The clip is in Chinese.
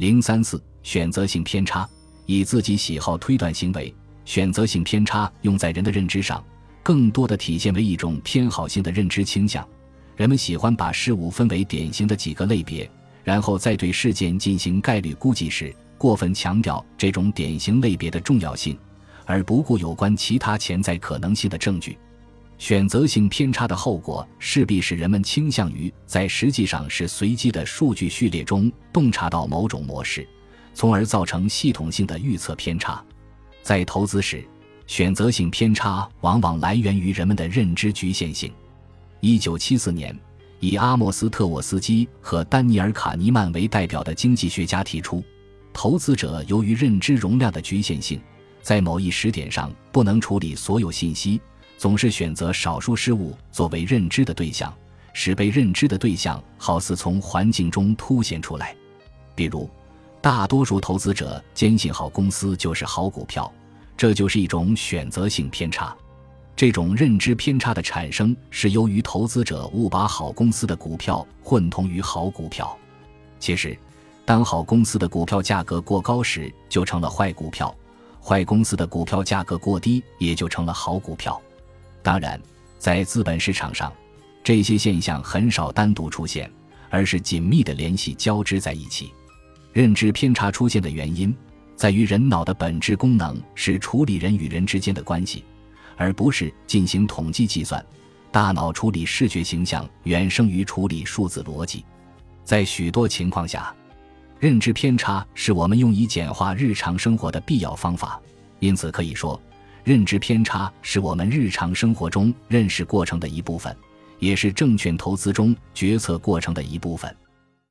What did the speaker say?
零三四选择性偏差，以自己喜好推断行为。选择性偏差用在人的认知上，更多的体现为一种偏好性的认知倾向。人们喜欢把事物分为典型的几个类别，然后在对事件进行概率估计时，过分强调这种典型类别的重要性，而不顾有关其他潜在可能性的证据。选择性偏差的后果势必使人们倾向于在实际上是随机的数据序列中洞察到某种模式，从而造成系统性的预测偏差。在投资时，选择性偏差往往来源于人们的认知局限性。一九七四年，以阿莫斯特沃斯基和丹尼尔卡尼曼为代表的经济学家提出，投资者由于认知容量的局限性，在某一时点上不能处理所有信息。总是选择少数事物作为认知的对象，使被认知的对象好似从环境中凸显出来。比如，大多数投资者坚信好公司就是好股票，这就是一种选择性偏差。这种认知偏差的产生是由于投资者误把好公司的股票混同于好股票。其实，当好公司的股票价格过高时，就成了坏股票；坏公司的股票价格过低，也就成了好股票。当然，在资本市场上，这些现象很少单独出现，而是紧密的联系交织在一起。认知偏差出现的原因，在于人脑的本质功能是处理人与人之间的关系，而不是进行统计计算。大脑处理视觉形象远胜于处理数字逻辑。在许多情况下，认知偏差是我们用以简化日常生活的必要方法。因此，可以说。认知偏差是我们日常生活中认识过程的一部分，也是证券投资中决策过程的一部分。